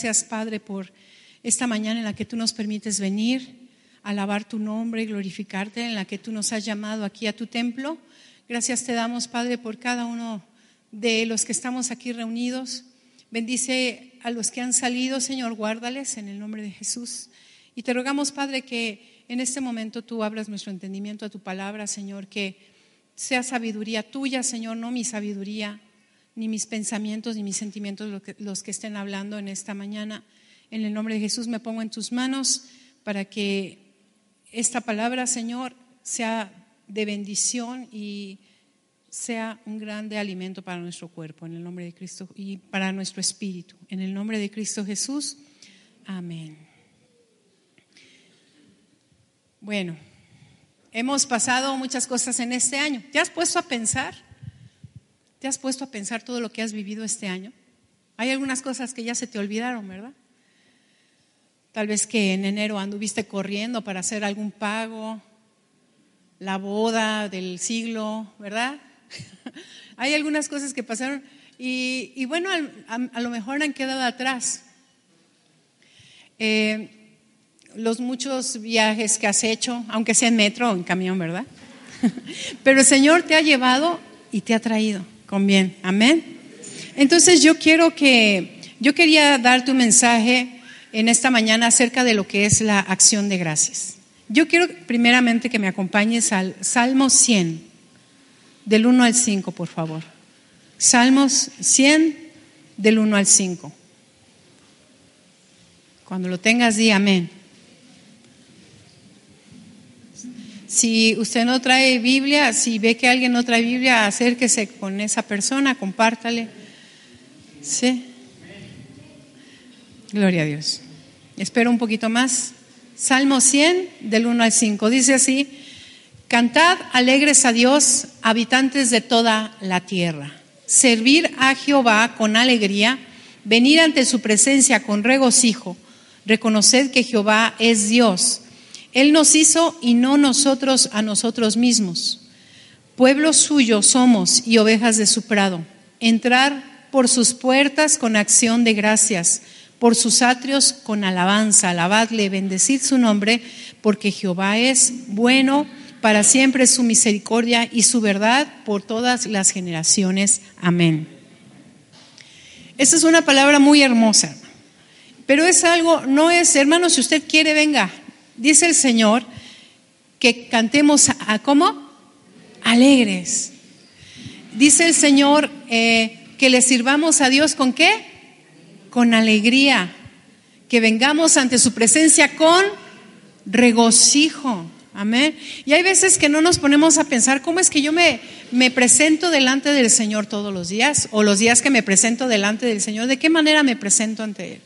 gracias, Padre, por esta mañana en la que tú nos permites venir, alabar tu nombre y glorificarte, en la que tú nos has llamado aquí a tu templo. Gracias te damos, Padre, por cada uno de los que estamos aquí reunidos. Bendice a los que han salido, Señor, guárdales en el nombre de Jesús. Y te rogamos, Padre, que en este momento tú abras nuestro entendimiento a tu palabra, Señor, que sea sabiduría tuya, Señor, no mi sabiduría, ni mis pensamientos, ni mis sentimientos los que, estén hablando en esta mañana. En el nombre de Jesús me pongo en tus manos para que esta palabra, Señor, sea de bendición y sea un grande alimento para nuestro cuerpo, en el nombre de Cristo, y para nuestro espíritu. En el nombre de Cristo Jesús. Amén. Bueno, hemos pasado muchas cosas en este año. ¿Te has puesto a pensar? ¿Te has puesto a pensar todo lo que has vivido este año? Hay algunas cosas que ya se te olvidaron, ¿verdad? Tal vez que en enero anduviste corriendo para hacer algún pago, la boda del siglo, ¿verdad? Hay algunas cosas que pasaron y, bueno, a, lo mejor han quedado atrás. Eh, los muchos viajes que has hecho, aunque sea en metro o en camión, ¿verdad? Pero el Señor te ha llevado y te ha traído con bien. Amén. Entonces yo quiero que, yo quería darte un mensaje en esta mañana acerca de lo que es la acción de gracias. Yo quiero primeramente que me acompañes al Salmo 100 del 1 al 5, por favor. Salmos 100 del 1 al 5. Cuando lo tengas, di amén. Si usted no trae Biblia, si ve que alguien no trae Biblia, acérquese con esa persona, compártale. Sí. Gloria a Dios. Espero un poquito más. Salmo 100 del 1 al 5. Dice así, Cantad alegres a Dios, habitantes de toda la tierra. Servir a Jehová con alegría, venir ante su presencia con regocijo. Reconoced que Jehová es Dios. Él nos hizo y no nosotros a nosotros mismos. Pueblo suyo somos y ovejas de su prado. Entrar por sus puertas con acción de gracias, por sus atrios con alabanza. Alabadle, bendecid su nombre, porque Jehová es bueno para siempre su misericordia y su verdad por todas las generaciones. Amén. Esta es una palabra muy hermosa, pero es algo, no es, hermano, si usted quiere, venga, dice el Señor que cantemos a, cómo? Alegres. Dice el Señor eh, que le sirvamos a Dios con qué? Con alegría. Que vengamos ante su presencia con regocijo. Amén. Y hay veces que no nos ponemos a pensar cómo es que yo me, me presento delante del Señor todos los días o los días que me presento delante del Señor, de qué manera me presento ante Él.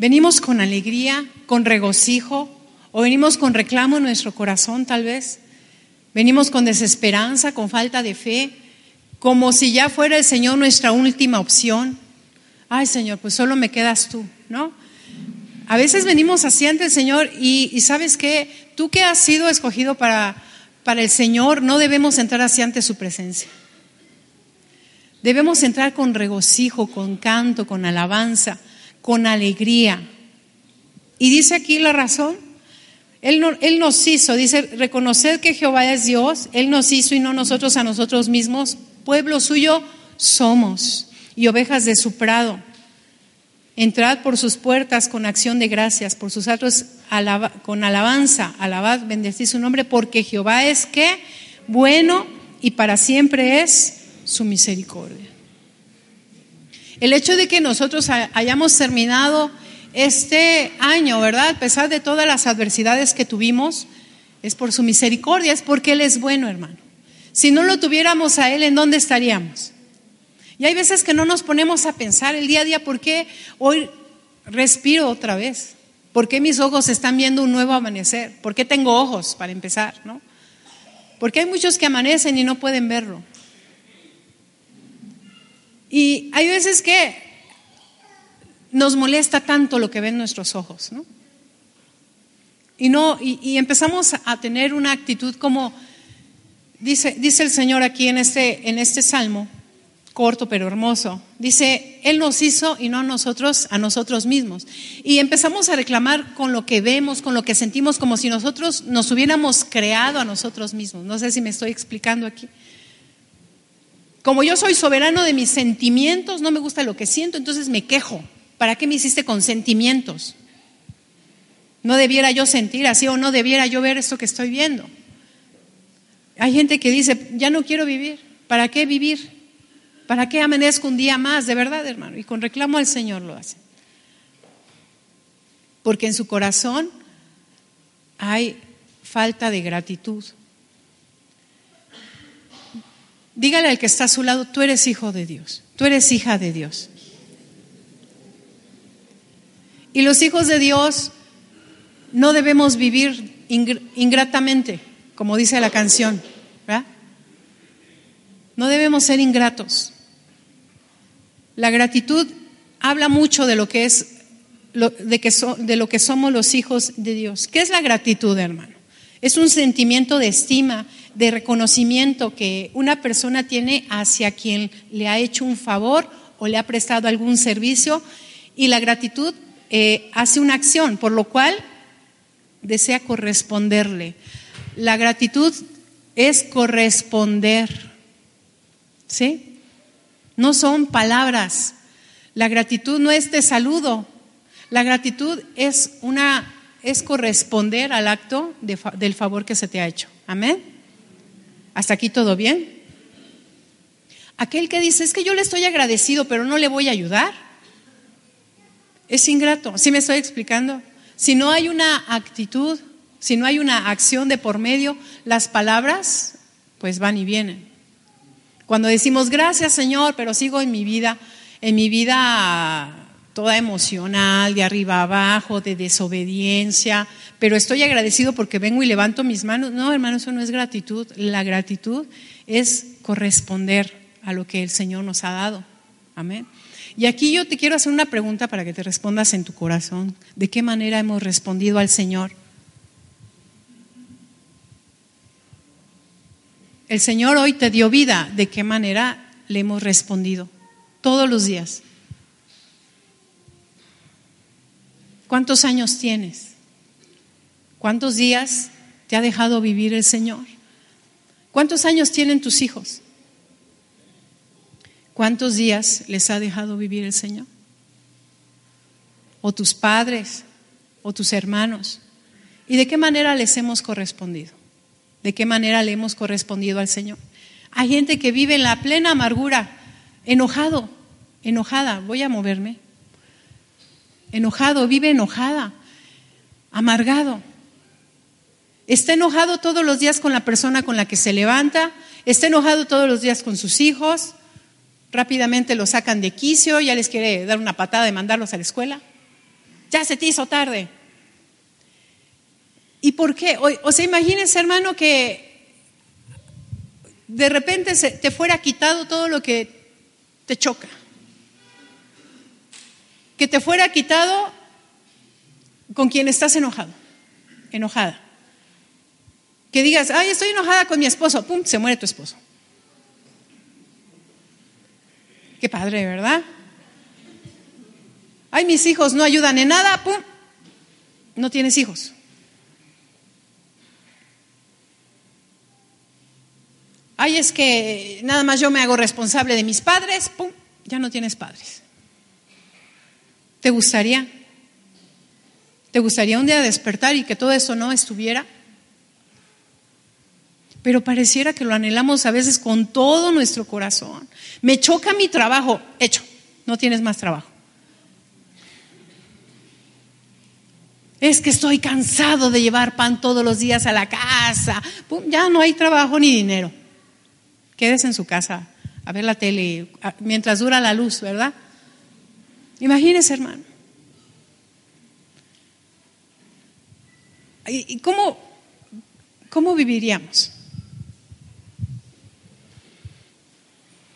Venimos con alegría, con regocijo o venimos con reclamo en nuestro corazón tal vez. Venimos con desesperanza, con falta de fe, como si ya fuera el Señor nuestra última opción. Ay Señor, pues solo me quedas tú, ¿no? A veces venimos así ante el Señor y, sabes que tú que has sido escogido para, para el Señor, no debemos entrar así ante su presencia. Debemos entrar con regocijo, con canto, con alabanza, con alegría. Y dice aquí la razón. Él, nos hizo, dice, reconocer que Jehová es Dios, Él nos hizo y no nosotros a nosotros mismos. Pueblo suyo somos y ovejas de su prado. Entrad por sus puertas con acción de gracias, por sus atos con alabanza, alabad, bendecid su nombre, porque Jehová es que bueno y para siempre es su misericordia. El hecho de que nosotros hayamos terminado este año, ¿verdad? A pesar de todas las adversidades que tuvimos, es por su misericordia, es porque Él es bueno, hermano. Si no lo tuviéramos a Él, ¿en dónde estaríamos? Y hay veces que no nos ponemos a pensar el día a día, ¿por qué hoy respiro otra vez? ¿Por qué mis ojos están viendo un nuevo amanecer? ¿Por qué tengo ojos para empezar? ¿no? Porque hay muchos que amanecen y no pueden verlo. Y hay veces que nos molesta tanto lo que ven nuestros ojos, ¿no? Y, no, y, empezamos a tener una actitud como, dice, dice el Señor aquí en este, en este salmo, corto pero hermoso. Dice, Él nos hizo y no nosotros, a nosotros mismos. Y empezamos a reclamar con lo que vemos, con lo que sentimos, como si nosotros nos hubiéramos creado a nosotros mismos. No sé si me estoy explicando aquí. Como yo soy soberano de mis sentimientos, no me gusta lo que siento, entonces me quejo. ¿Para qué me hiciste con sentimientos? No debiera yo sentir así o no debiera yo ver esto que estoy viendo. Hay gente que dice, ya no quiero vivir. ¿Para qué vivir? ¿Para qué amanezco un día más? De verdad, hermano. Y con reclamo al Señor lo hace. Porque en su corazón hay falta de gratitud. Dígale al que está a su lado, tú eres hijo de Dios, tú eres hija de Dios. Y los hijos de Dios no debemos vivir ingratamente, como dice la canción. No debemos ser ingratos. La gratitud habla mucho de lo que es de, que de lo que somos los hijos de Dios. ¿Qué es la gratitud, hermano? Es un sentimiento de estima, de reconocimiento que una persona tiene hacia quien le ha hecho un favor o le ha prestado algún servicio y la gratitud eh, hace una acción, por lo cual desea corresponderle. La gratitud es corresponder, ¿sí? No son palabras. La gratitud no es de saludo. La gratitud es una es corresponder al acto del favor que se te ha hecho. Amén. ¿Hasta aquí todo bien? Aquel que dice, es que yo le estoy agradecido, pero no le voy a ayudar, es ingrato. ¿Sí me estoy explicando? Si no hay una actitud, si no hay una acción de por medio, las palabras pues van y vienen. Cuando decimos gracias Señor, pero sigo en mi vida, en mi vida toda emocional, de arriba abajo, de desobediencia, pero estoy agradecido porque vengo y levanto mis manos. No, hermano, eso no es gratitud. La gratitud es corresponder a lo que el Señor nos ha dado. Amén. Y aquí yo te quiero hacer una pregunta para que te respondas en tu corazón. ¿De qué manera hemos respondido al Señor? El Señor hoy te dio vida. ¿De qué manera le hemos respondido? Todos los días. ¿Cuántos años tienes? ¿Cuántos días te ha dejado vivir el Señor? ¿Cuántos años tienen tus hijos? ¿Cuántos días les ha dejado vivir el Señor? ¿O tus padres? ¿O tus hermanos? ¿Y de qué manera les hemos correspondido? ¿De qué manera le hemos correspondido al Señor? Hay gente que vive en la plena amargura, enojado, enojada, voy a moverme enojado, vive enojada, amargado. Está enojado todos los días con la persona con la que se levanta, está enojado todos los días con sus hijos, rápidamente lo sacan de quicio, ya les quiere dar una patada y mandarlos a la escuela. Ya se te hizo tarde. ¿Y por qué? O, sea, imagínense, hermano, que de repente te fuera quitado todo lo que te choca que te fuera quitado con quien estás enojado, enojada. Que digas, ay, estoy enojada con mi esposo, pum, se muere tu esposo. Qué padre, ¿verdad? Ay, mis hijos no ayudan en nada, pum, no tienes hijos. Ay, es que nada más yo me hago responsable de mis padres, pum, ya no tienes padres. ¿Te gustaría? ¿Te gustaría un día despertar y que todo eso no estuviera? Pero pareciera que lo anhelamos a veces con todo nuestro corazón. Me choca mi trabajo, hecho, no tienes más trabajo. Es que estoy cansado de llevar pan todos los días a la casa. ya no hay trabajo ni dinero. Quédese en su casa a ver la tele mientras dura la luz, ¿verdad? Imagínese, hermano. ¿Y cómo, cómo viviríamos?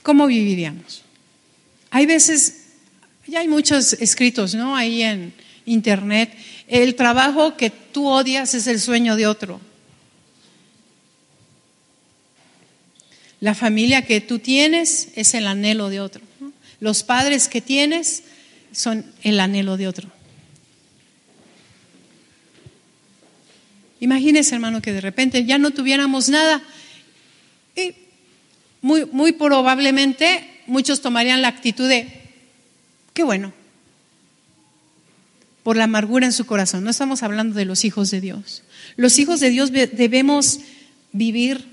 ¿Cómo viviríamos? Hay veces, ya hay muchos escritos, ¿no? Ahí en internet. El trabajo que tú odias es el sueño de otro. La familia que tú tienes es el anhelo de otro. Los padres que tienes son el anhelo de otro. Imagínese, hermano, que de repente ya no tuviéramos nada. Muy, muy probablemente muchos tomarían la actitud de, qué bueno, por la amargura en su corazón. No estamos hablando de los hijos de Dios. Los hijos de Dios debemos vivir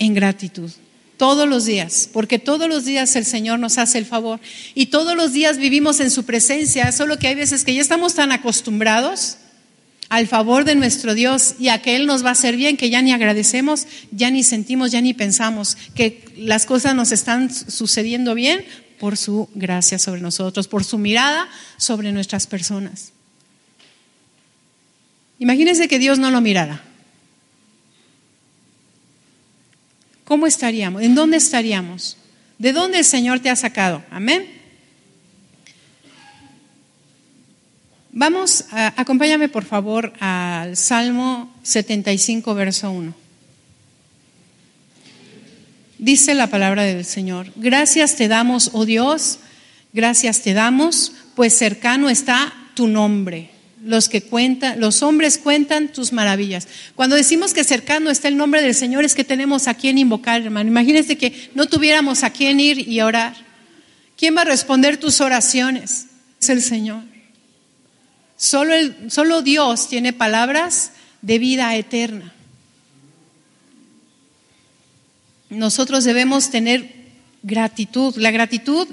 en gratitud todos los días, porque todos los días el Señor nos hace el favor y todos los días vivimos en su presencia, solo que hay veces que ya estamos tan acostumbrados al favor de nuestro Dios y a que Él nos va a hacer bien, que ya ni agradecemos, ya ni sentimos, ya ni pensamos que las cosas nos están sucediendo bien por su gracia sobre nosotros, por su mirada sobre nuestras personas. Imagínense que Dios no lo mirara. ¿Cómo estaríamos? ¿En dónde estaríamos? ¿De dónde el Señor te ha sacado? Amén. Vamos, acompáñame por favor al Salmo 75, verso 1. Dice la palabra del Señor, gracias te damos, oh Dios, gracias te damos, pues cercano está tu nombre. Los que cuentan, los hombres cuentan tus maravillas. Cuando decimos que cercano está el nombre del Señor es que tenemos a quien invocar, hermano. Imagínense que no tuviéramos a quien ir y orar. ¿Quién va a responder tus oraciones? Es el Señor. Solo, el, solo Dios tiene palabras de vida eterna. Nosotros debemos tener gratitud. La gratitud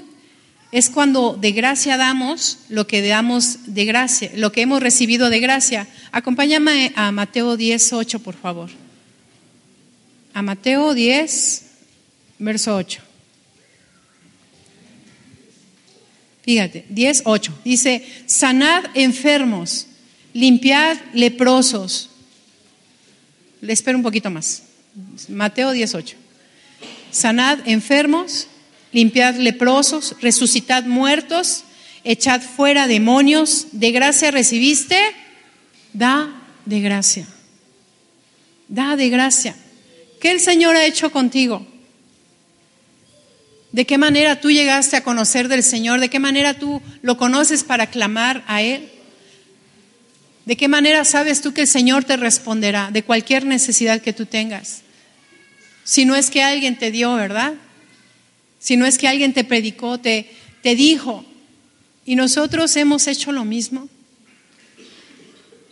es cuando de gracia damos lo que damos de gracia, lo que hemos recibido de gracia. Acompáñame a Mateo 10, 8, por favor. A Mateo 10, verso 8. Fíjate, 10, 8. Dice, sanad enfermos, limpiad leprosos. Le espero un poquito más. Mateo 18. Sanad enfermos, limpiad leprosos, resucitad muertos, echad fuera demonios. De gracia recibiste, da de gracia. Da de gracia. ¿Qué el Señor ha hecho contigo? ¿De qué manera tú llegaste a conocer del Señor? ¿De qué manera tú lo conoces para clamar a Él? ¿De qué manera sabes tú que el Señor te responderá de cualquier necesidad que tú tengas? Si no es que alguien te dio, ¿verdad? Si no es que alguien te predicó, te, te dijo. Y nosotros hemos hecho lo mismo.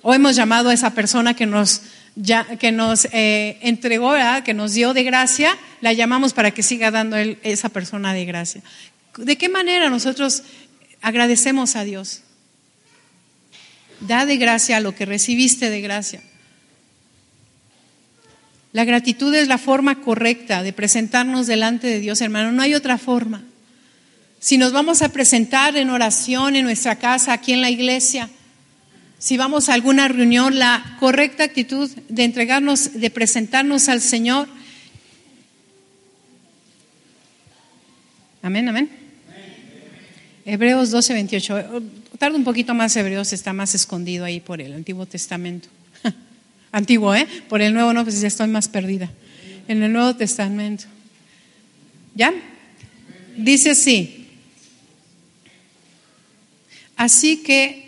O hemos llamado a esa persona que nos ya, que nos eh, entregó, que nos dio de gracia, la llamamos para que siga dando él, esa persona de gracia. ¿De qué manera nosotros agradecemos a Dios? Da de gracia lo que recibiste de gracia. La gratitud es la forma correcta de presentarnos delante de Dios, hermano. No hay otra forma. Si nos vamos a presentar en oración en nuestra casa, aquí en la iglesia, si vamos a alguna reunión, la correcta actitud de entregarnos, de presentarnos al Señor. Amén, amén. Hebreos 12, 28. Tarda un poquito más Hebreos, está más escondido ahí por el Antiguo Testamento. Antiguo, ¿eh? Por el Nuevo no, pues ya estoy más perdida. En el Nuevo Testamento. ¿Ya? Dice así. Así que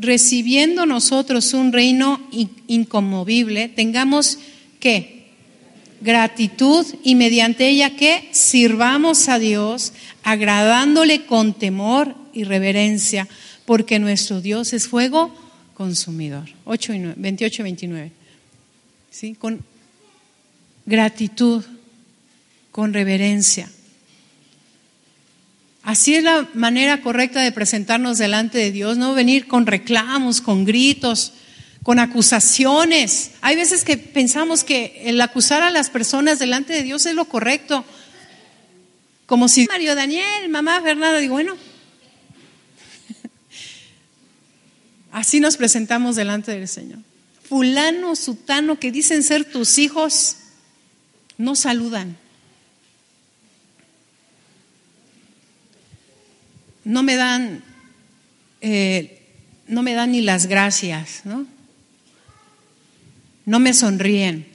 recibiendo nosotros un reino inconmovible, tengamos que gratitud y mediante ella que sirvamos a Dios, agradándole con temor y reverencia, porque nuestro Dios es fuego consumidor. 8 y 28 y 29. ¿Sí? Con gratitud, con reverencia. Así es la manera correcta de presentarnos delante de Dios, no venir con reclamos, con gritos, con acusaciones. Hay veces que pensamos que el acusar a las personas delante de Dios es lo correcto. Como si Mario Daniel, mamá Fernanda, digo, bueno, así nos presentamos delante del Señor. Fulano, sutano, que dicen ser tus hijos, no saludan. No me dan, eh, no me dan ni las gracias, ¿no? No me sonríen.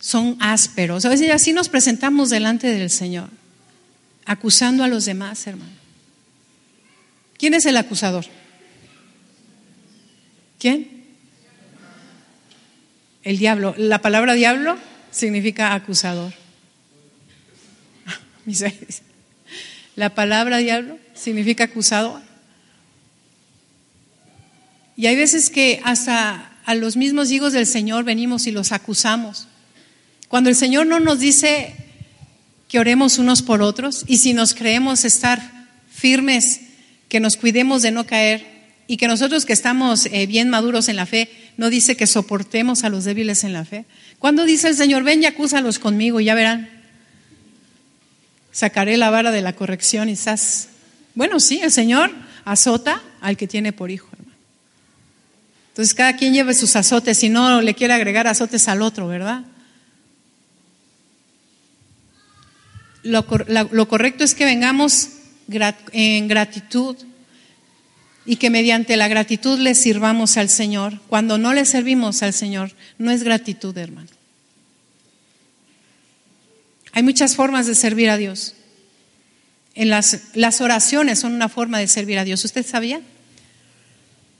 son ásperos. A veces así nos presentamos delante del Señor, acusando a los demás, hermano. ¿Quién es el acusador? ¿Quién? El diablo. La palabra diablo significa acusador. La palabra diablo significa acusador. Y hay veces que hasta a los mismos hijos del Señor venimos y los acusamos. Cuando el Señor no nos dice que oremos unos por otros y si nos creemos estar firmes, que nos cuidemos de no caer y que nosotros que estamos eh, bien maduros en la fe, no dice que soportemos a los débiles en la fe. Cuando dice el Señor, ven y acúsalos conmigo, ya verán. Sacaré la vara de la corrección y. Bueno, sí, el Señor azota al que tiene por hijo. Entonces cada quien lleve sus azotes, si no le quiere agregar azotes al otro, ¿verdad? Lo, correcto es que vengamos en gratitud y que mediante la gratitud le sirvamos al Señor. Cuando no le servimos al Señor, no es gratitud, hermano. Hay muchas formas de servir a Dios. En las, las oraciones son una forma de servir a Dios. ¿Usted sabía?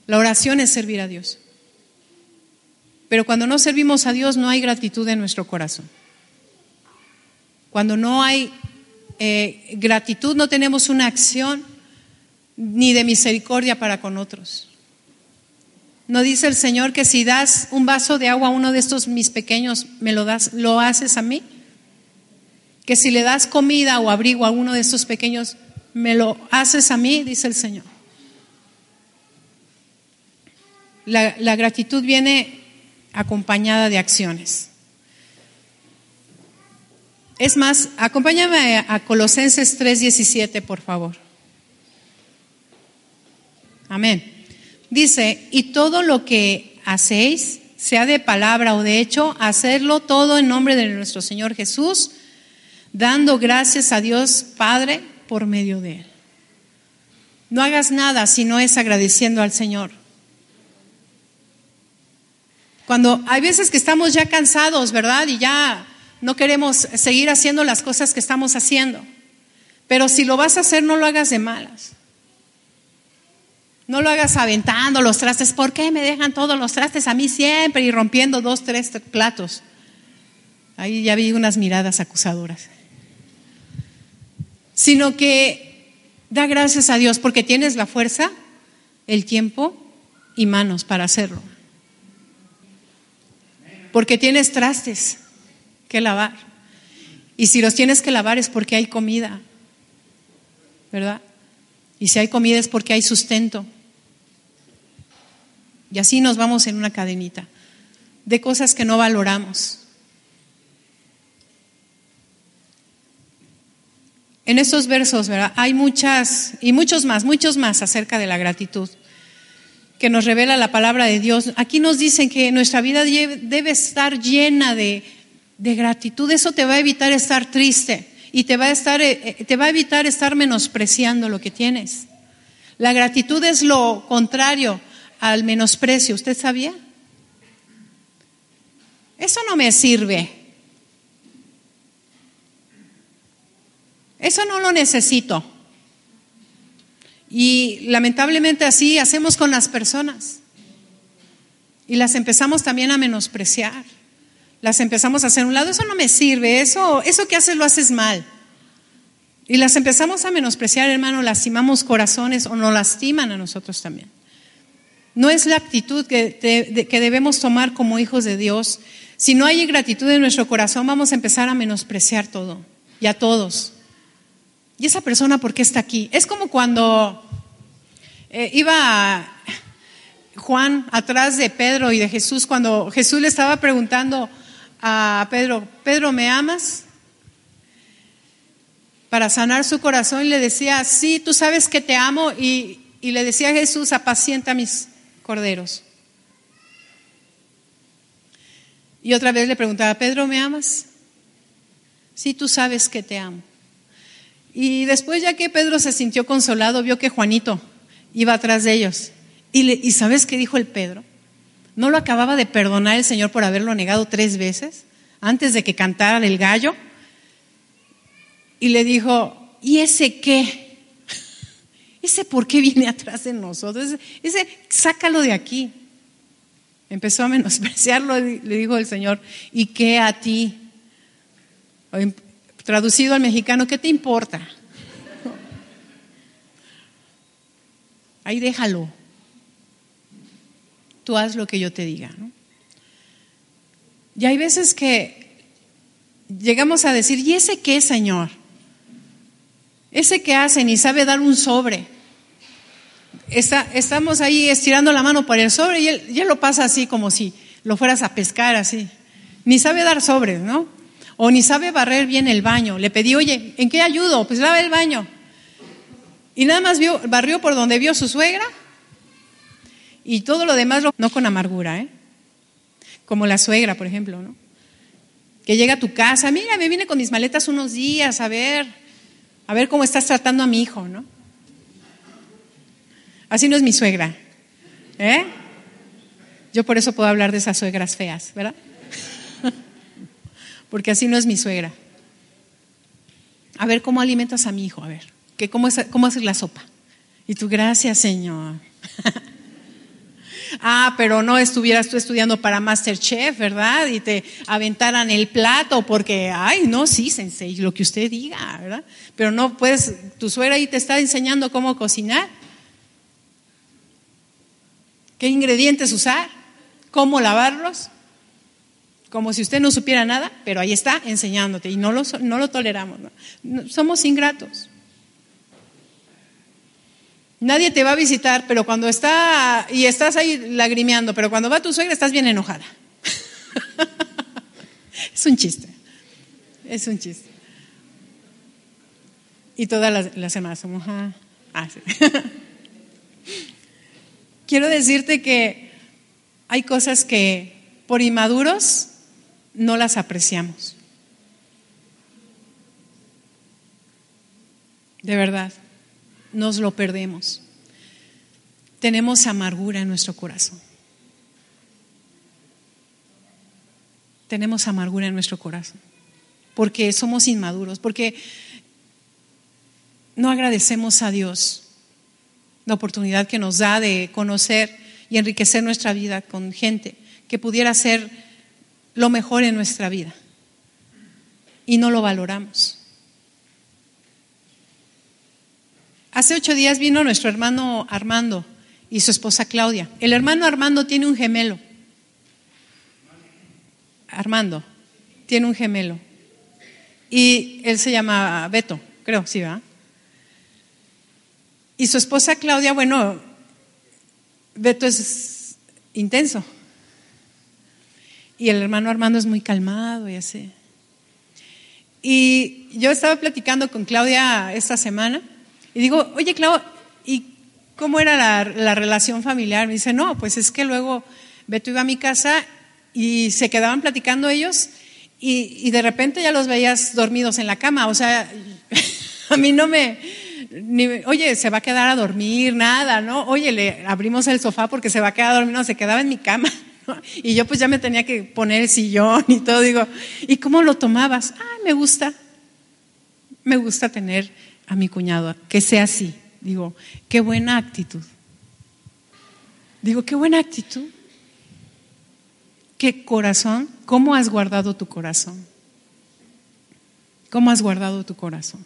La oración es servir a Dios. Pero cuando no servimos a Dios no hay gratitud en nuestro corazón. Cuando no hay eh, gratitud no tenemos una acción ni de misericordia para con otros. ¿No dice el Señor que si das un vaso de agua a uno de estos mis pequeños, me lo das, lo haces a mí? Que si le das comida o abrigo a uno de estos pequeños, me lo haces a mí, dice el Señor. La, gratitud viene acompañada de acciones. Es más, acompáñame a Colosenses 3:17, por favor. Amén. Dice, y todo lo que hacéis, sea de palabra o de hecho, hacerlo todo en nombre de nuestro Señor Jesús, dando gracias a Dios Padre por medio de Él. No hagas nada si no es agradeciendo al Señor. Cuando hay veces que estamos ya cansados, ¿verdad? Y ya no queremos seguir haciendo las cosas que estamos haciendo. Pero si lo vas a hacer, no lo hagas de malas. No lo hagas aventando los trastes. ¿Por qué me dejan todos los trastes a mí siempre y rompiendo dos, tres platos? Ahí ya vi unas miradas acusadoras. Sino que da gracias a Dios porque tienes la fuerza, el tiempo y manos para hacerlo porque tienes trastes que lavar. Y si los tienes que lavar es porque hay comida, ¿verdad? Y si hay comida es porque hay sustento. Y así nos vamos en una cadenita de cosas que no valoramos. En estos versos. Hay muchas, y muchos más, muchos más acerca de la gratitud que nos revela la palabra de Dios. Aquí nos dicen que nuestra vida debe estar llena de, gratitud. Eso te va a evitar estar triste y te va, a estar, eh, eh, te va a evitar estar menospreciando lo que tienes. La gratitud es lo contrario al menosprecio. ¿Usted sabía? Eso no me sirve. Eso no lo necesito. Y lamentablemente así hacemos con las personas. Y las empezamos también a menospreciar. Las empezamos a hacer un lado, eso no me sirve, eso, eso que haces lo haces mal. Y las empezamos a menospreciar, hermano, lastimamos corazones o nos lastiman a nosotros también. No es la actitud que, que debemos tomar como hijos de Dios. Si no hay gratitud en nuestro corazón, vamos a empezar a menospreciar todo y a todos. ¿Y esa persona por qué está aquí? Es como cuando eh, iba Juan atrás de Pedro y de Jesús, cuando Jesús le estaba preguntando a Pedro, Pedro, ¿me amas? Para sanar su corazón le decía, sí, tú sabes que te amo y, y le decía a Jesús, apacienta mis corderos. Y otra vez le preguntaba, Pedro, ¿me amas? Sí, tú sabes que te amo. Y después ya que Pedro se sintió consolado, vio que Juanito iba atrás de ellos. Y, le, ¿Y sabes qué dijo el Pedro? ¿No lo acababa de perdonar el Señor por haberlo negado tres veces antes de que cantara el gallo, y le dijo, ¿y ese qué? ¿Ese por qué viene atrás de nosotros? Ese, sácalo de aquí. Empezó a menospreciarlo, le dijo el Señor, ¿y qué a ti? Traducido al mexicano, ¿qué te importa? Ahí déjalo. Tú haz lo que yo te diga. Y hay veces que llegamos a decir, ¿y ese qué, Señor? Ese que hace ni sabe dar un sobre. Está, estamos ahí estirando la mano para el sobre y él, ya lo pasa así como si lo fueras a pescar así. Ni sabe dar sobres, ¿no? O ni sabe barrer bien el baño. Le pedí, oye, ¿en qué ayudo? Pues lava el baño. Y nada más vio, barrió por donde vio su suegra y todo lo demás no con amargura, ¿eh? Como la suegra, por ejemplo, ¿no? Que llega a tu casa, mira, me vine con mis maletas unos días a ver, a ver cómo estás tratando a mi hijo, ¿no? Así no es mi suegra, ¿eh? Yo por eso puedo hablar de esas suegras feas, ¿verdad? Porque así no es mi suegra. A ver cómo alimentas a mi hijo, a ver que cómo, es, cómo haces la sopa. Y tú, gracias, Señor. ah, pero no estuvieras tú estudiando para Masterchef, ¿verdad? Y te aventaran el plato porque, ay, no, sí, sensei, lo que usted diga, ¿verdad? Pero no puedes, tu suegra ahí te está enseñando cómo cocinar, qué ingredientes usar, cómo lavarlos, como si usted no supiera nada, pero ahí está enseñándote y no lo, no lo toleramos. Somos ingratos. Nadie te va a visitar, pero cuando está, y estás ahí lagrimeando, pero cuando va tu suegra estás bien enojada. es un chiste, es un chiste. Y todas las, las semanas somos, ah, ah Quiero decirte que hay cosas que por inmaduros no las apreciamos. De verdad nos lo perdemos. Tenemos amargura en nuestro corazón. Tenemos amargura en nuestro corazón. Porque somos inmaduros, porque no agradecemos a Dios la oportunidad que nos da de conocer y enriquecer nuestra vida con gente que pudiera ser lo mejor en nuestra vida. Y no lo valoramos. Hace ocho días vino nuestro hermano Armando y su esposa Claudia. El hermano Armando tiene un gemelo. Armando tiene un gemelo. Y él se llama Beto, creo, sí, va. Y su esposa Claudia, bueno, Beto es intenso. Y el hermano Armando es muy calmado y así. Y yo estaba platicando con Claudia esta semana y digo, oye, Clau, ¿y cómo era la, relación familiar? Me dice, no, pues es que luego Beto iba a mi casa y se quedaban platicando ellos y, de repente ya los veías dormidos en la cama. O sea, a mí no me, oye, se va a quedar a dormir, nada, ¿no? Oye, le abrimos el sofá porque se va a quedar a dormir, no, se quedaba en mi cama. Y yo pues ya me tenía que poner el sillón y todo. Digo, ¿y cómo lo tomabas? Ah, me gusta. Me gusta tener a mi cuñado, que sea así. Digo, qué buena actitud. Digo, qué buena actitud. Qué corazón, ¿cómo has guardado tu corazón? ¿Cómo has guardado tu corazón?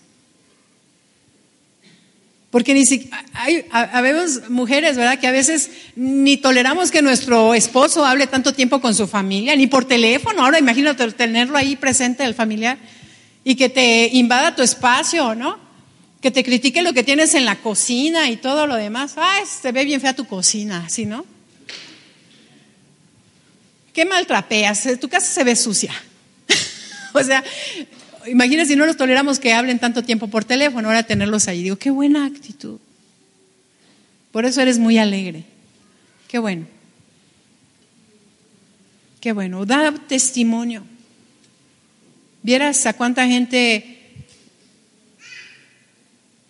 Porque ni siquiera, hay, habemos mujeres, ¿verdad? Que a veces ni toleramos que nuestro esposo hable tanto tiempo con su familia, ni por teléfono. Ahora imagínate tenerlo ahí presente, el familiar, y que te invada tu espacio, ¿no? que te critique lo que tienes en la cocina y todo lo demás. Ay, se ve bien fea tu cocina, ¿sí, no? ¿Qué mal trapeas? Tu casa se ve sucia. o sea, imagina si no los toleramos que hablen tanto tiempo por teléfono, ahora tenerlos ahí. Digo, qué buena actitud. Por eso eres muy alegre. Qué bueno. Qué bueno. Da testimonio. Vieras a cuánta gente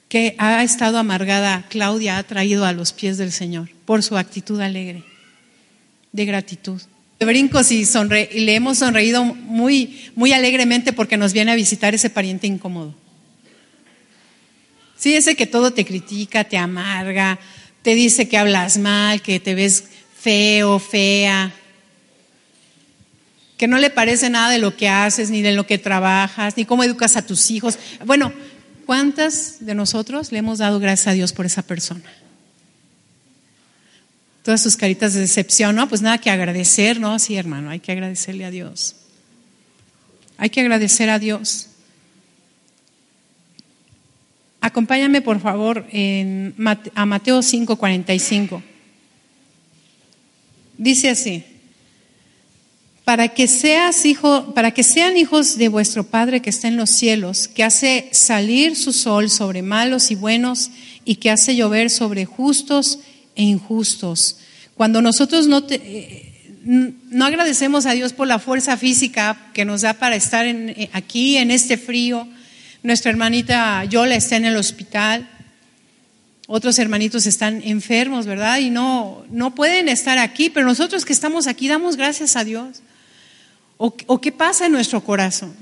que ha estado amargada, Claudia ha traído a los pies del Señor por su actitud alegre, de gratitud. De brincos y, y le hemos sonreído muy, muy alegremente porque nos viene a visitar ese pariente incómodo. Sí, ese que todo te critica, te amarga, te dice que hablas mal, que te ves feo, fea, que no le parece nada de lo que haces, ni de lo que trabajas, ni cómo educas a tus hijos. Bueno, ¿cuántas de nosotros le hemos dado gracias a Dios por esa persona? Todas sus caritas de decepción, ¿no? Pues nada que agradecer, ¿no? Sí, hermano, hay que agradecerle a Dios. Hay que agradecer a Dios. Acompáñame, por favor, en, a Mateo 5:45. Dice así: para que seas hijo, para que sean hijos de vuestro Padre que está en los cielos, que hace salir su sol sobre malos y buenos y que hace llover sobre justos e injustos. Cuando nosotros no, eh, no agradecemos a Dios por la fuerza física que nos da para estar eh, aquí en este frío, nuestra hermanita Yola está en el hospital, otros hermanitos están enfermos, ¿verdad? Y no, no pueden estar aquí, pero nosotros que estamos aquí damos gracias a Dios. ¿O, o qué pasa en nuestro corazón?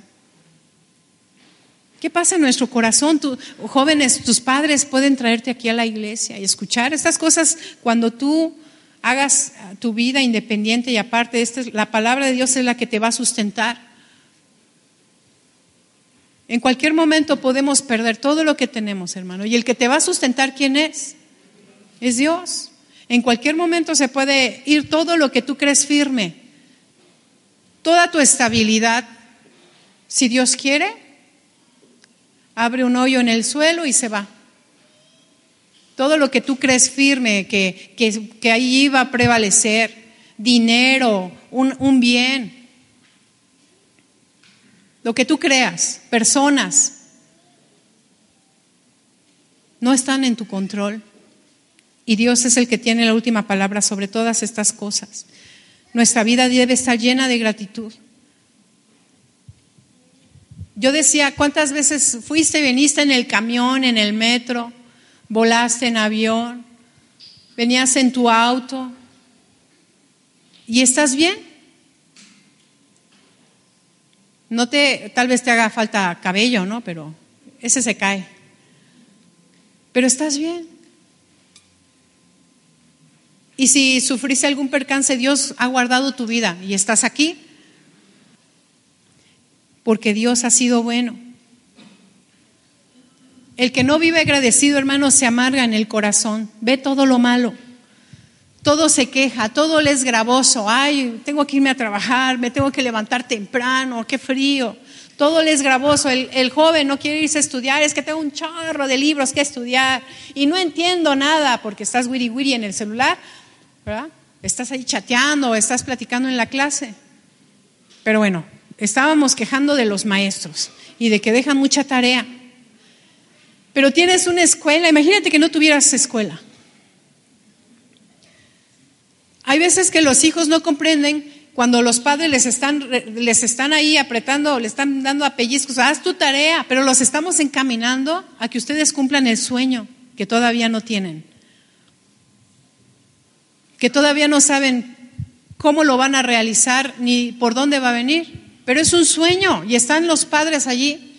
¿Qué pasa en nuestro corazón? jóvenes, tus padres pueden traerte aquí a la iglesia y escuchar estas cosas cuando tú hagas tu vida independiente y aparte, esta, la palabra de Dios es la que te va a sustentar. En cualquier momento podemos perder todo lo que tenemos, hermano. Y el que te va a sustentar, ¿quién es? Es Dios. En cualquier momento se puede ir todo lo que tú crees firme. Toda tu estabilidad, si Dios quiere, abre un hoyo en el suelo y se va. Todo lo que tú crees firme, que, que, ahí iba a prevalecer, dinero, un, un bien, lo que tú creas, personas, no están en tu control. Y Dios es el que tiene la última palabra sobre todas estas cosas. Nuestra vida debe estar llena de gratitud. Yo decía, ¿cuántas veces fuiste y veniste en el camión, en el metro, volaste en avión, venías en tu auto y estás bien? No te, tal vez te haga falta cabello, ¿no? Pero ese se cae. Pero estás bien. Y si sufriste algún percance, Dios ha guardado tu vida y estás aquí porque Dios ha sido bueno. El que no vive agradecido, hermano, se amarga en el corazón, ve todo lo malo todo se queja, todo le es gravoso. Ay, tengo que irme a trabajar, me tengo que levantar temprano, qué frío. Todo le es gravoso. El, joven no quiere irse a estudiar, es que tengo un chorro de libros que estudiar y no entiendo nada porque estás wiri wiri en el celular, ¿verdad? Estás ahí chateando, estás platicando en la clase. Pero bueno, estábamos quejando de los maestros y de que dejan mucha tarea. Pero tienes una escuela, imagínate que no tuvieras escuela. Hay veces que los hijos no comprenden cuando los padres les están, les están ahí apretando, le están dando a pellizcos, haz tu tarea, pero los estamos encaminando a que ustedes cumplan el sueño que todavía no tienen, que todavía no saben cómo lo van a realizar ni por dónde va a venir, pero es un sueño y están los padres allí.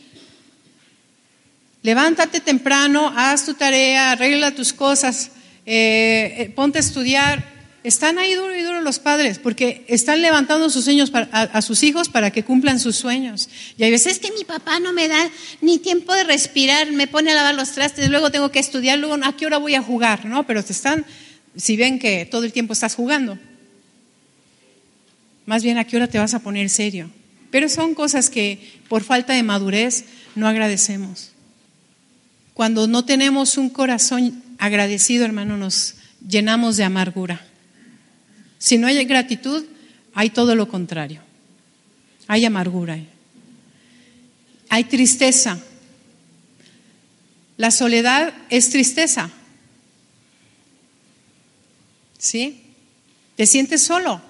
Levántate temprano, haz tu tarea, arregla tus cosas, eh, eh, ponte a estudiar están ahí duro y duro los padres porque están levantando sus sueños a, sus hijos para que cumplan sus sueños. Y hay veces que mi papá no me da ni tiempo de respirar, me pone a lavar los trastes, luego tengo que estudiar, luego a qué hora voy a jugar, ¿no? Pero te están, si ven que todo el tiempo estás jugando, más bien a qué hora te vas a poner serio. Pero son cosas que por falta de madurez no agradecemos. Cuando no tenemos un corazón agradecido, hermano, nos llenamos de amargura. Si no hay gratitud, hay todo lo contrario. Hay amargura. Hay tristeza. La soledad es tristeza. ¿Sí? Te sientes solo,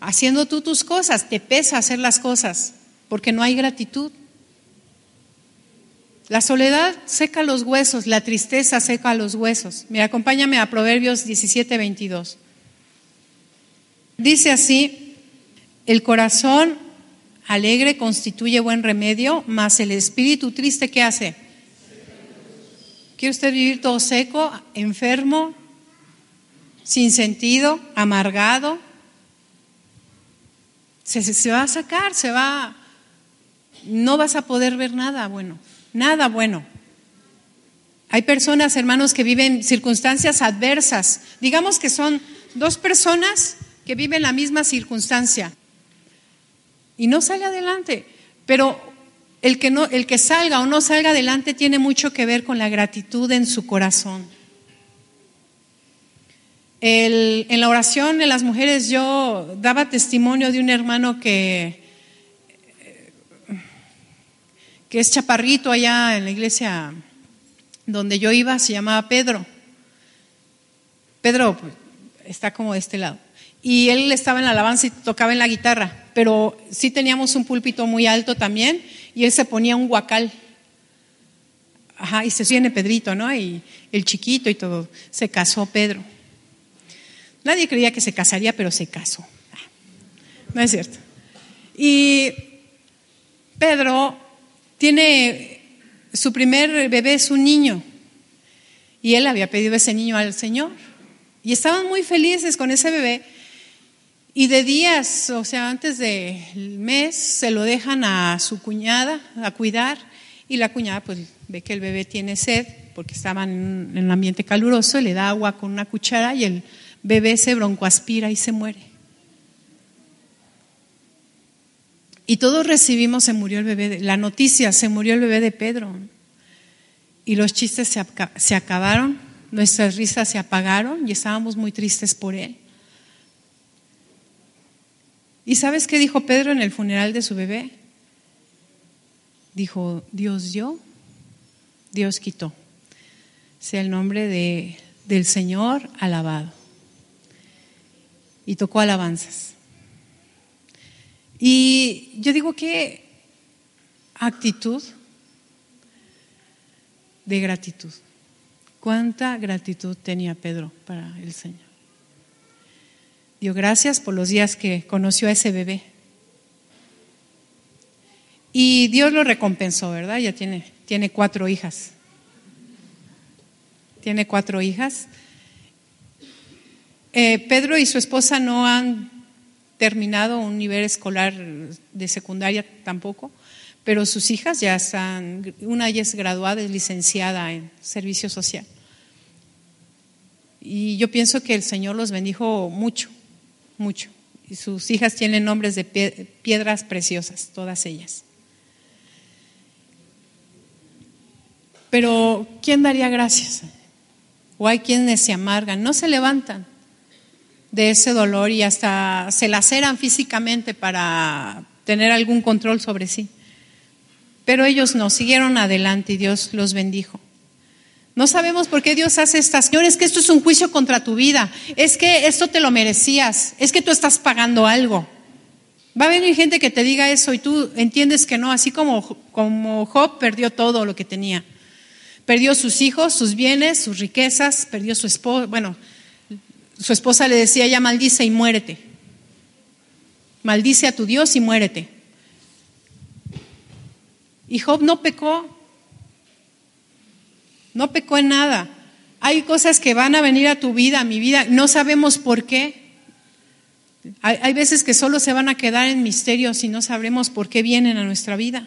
haciendo tú tus cosas, te pesa hacer las cosas, porque no hay gratitud. La soledad seca los huesos, la tristeza seca los huesos. Mira, acompáñame a Proverbios 17, 22. Dice así, el corazón alegre constituye buen remedio, mas el espíritu triste, ¿qué hace? ¿Quiere usted vivir todo seco, enfermo, sin sentido, amargado? Se, se, va a sacar, se va, no vas a poder ver nada bueno, nada bueno. Hay personas, hermanos, que viven circunstancias adversas. Digamos que son dos personas que viven la misma circunstancia y no sale adelante. Pero el que, no, el que salga o no salga adelante tiene mucho que ver con la gratitud en su corazón. En la oración de las mujeres yo daba testimonio de un hermano que, que es chaparrito allá en la iglesia donde yo iba, se llamaba Pedro. Pedro está como de este lado. Y él estaba en la alabanza y tocaba en la guitarra, pero sí teníamos un púlpito muy alto también y él se ponía un guacal. Ajá, y se viene Pedrito, ¿no? Y el chiquito y todo. Se casó Pedro. Nadie creía que se casaría, pero se casó. Ah, no es cierto. Y Pedro tiene, su primer bebé es un niño. Y él había pedido ese niño al Señor. Y estaban muy felices con ese bebé. Y de días, o sea, antes del mes, se lo dejan a su cuñada a cuidar. Y la cuñada, pues, ve que el bebé tiene sed, porque estaban en un ambiente caluroso, y le da agua con una cuchara y el bebé se broncoaspira y se muere. Y todos recibimos, se murió el bebé, la noticia, se murió el bebé de Pedro. Y los chistes se, se acabaron, nuestras risas se apagaron y estábamos muy tristes por él. ¿Y sabes qué dijo Pedro en el funeral de su bebé? Dijo, Dios dio, Dios quitó. Sea el nombre de, del Señor alabado. Y tocó alabanzas. Y yo digo que actitud de gratitud. ¿Cuánta gratitud tenía Pedro para el Señor? Dio gracias por los días que conoció a ese bebé. Y Dios lo recompensó, ¿verdad? Ya tiene, tiene cuatro hijas. Tiene cuatro hijas. Eh, Pedro y su esposa no han terminado un nivel escolar de secundaria tampoco, pero sus hijas ya están, una ya es graduada, es licenciada en servicio social. Y yo pienso que el Señor los bendijo mucho mucho. Y sus hijas tienen nombres de piedras preciosas, todas ellas. Pero ¿quién daría gracias? O hay quienes se amargan, no se levantan de ese dolor y hasta se laceran físicamente para tener algún control sobre sí. Pero ellos no, siguieron adelante y Dios los bendijo. No sabemos por qué Dios hace estas. Señor, es que esto es un juicio contra tu vida. Es que esto te lo merecías. Es que tú estás pagando algo. Va a venir gente que te diga eso y tú entiendes que no, así como, como Job perdió todo lo que tenía. Perdió sus hijos, sus bienes, sus riquezas, perdió su esposa. Bueno, su esposa le decía, ya maldice y muérete. Maldice a tu Dios y muérete. Y Job no pecó, no pecó en nada. Hay cosas que van a venir a tu vida, a mi vida, no sabemos por qué. Hay, veces que solo se van a quedar en misterios y no sabremos por qué vienen a nuestra vida.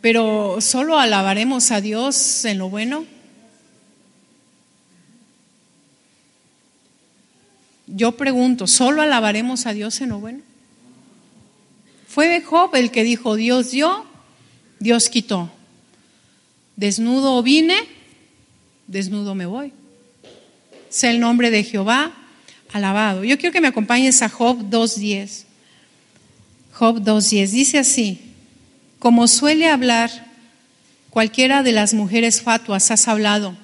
Pero solo alabaremos a Dios en lo bueno. Yo pregunto, ¿solo alabaremos a Dios en lo bueno? Fue Job el que dijo, Dios dio, Dios quitó. Desnudo vine, desnudo me voy. Sea el nombre de Jehová alabado. Yo quiero que me acompañes a Job 2.10. Job 2.10 dice así, como suele hablar cualquiera de las mujeres fatuas, has hablado,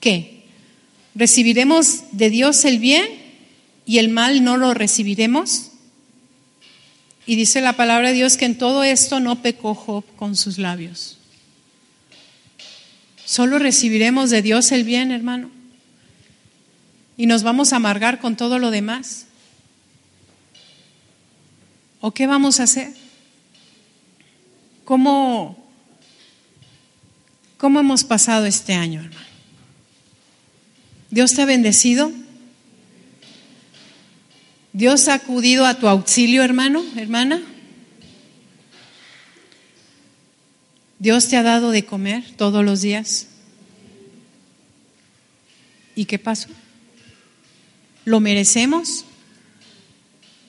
¿qué? ¿Recibiremos de Dios el bien y el mal no lo recibiremos? Y dice la palabra de Dios que en todo esto no pecó Job con sus labios. Solo recibiremos de Dios el bien, hermano. y nos vamos a amargar con todo lo demás? ¿O qué vamos a hacer? ¿Cómo, cómo hemos pasado este año, hermano? ¿Dios te ha bendecido? ¿Dios ha acudido a tu auxilio, hermano, hermana? ¿Dios te ha dado de comer todos los días? ¿Y qué pasó? ¿Lo merecemos?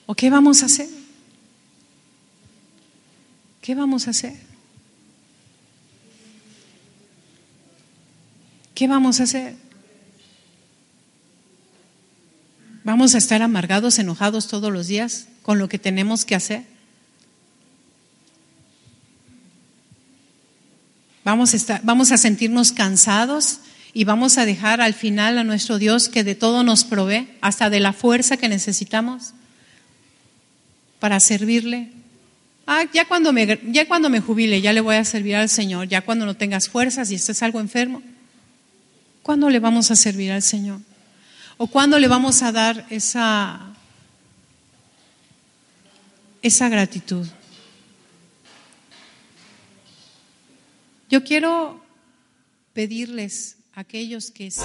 ¿O qué vamos a hacer? ¿Qué vamos a hacer? ¿Qué vamos a hacer? ¿Vamos a estar amargados, enojados todos los días con lo que tenemos que hacer? Vamos a, estar, vamos a sentirnos cansados y vamos a dejar al final a nuestro Dios que de todo nos provee, hasta de la fuerza que necesitamos para servirle. Ah, ya cuando me, ya cuando me jubile, ya le voy a servir al Señor, ya cuando no tengas fuerzas y estés algo enfermo. ¿Cuándo le vamos a servir al Señor? ¿O cuándo le vamos a dar esa, esa gratitud? Yo quiero pedirles a aquellos que sí.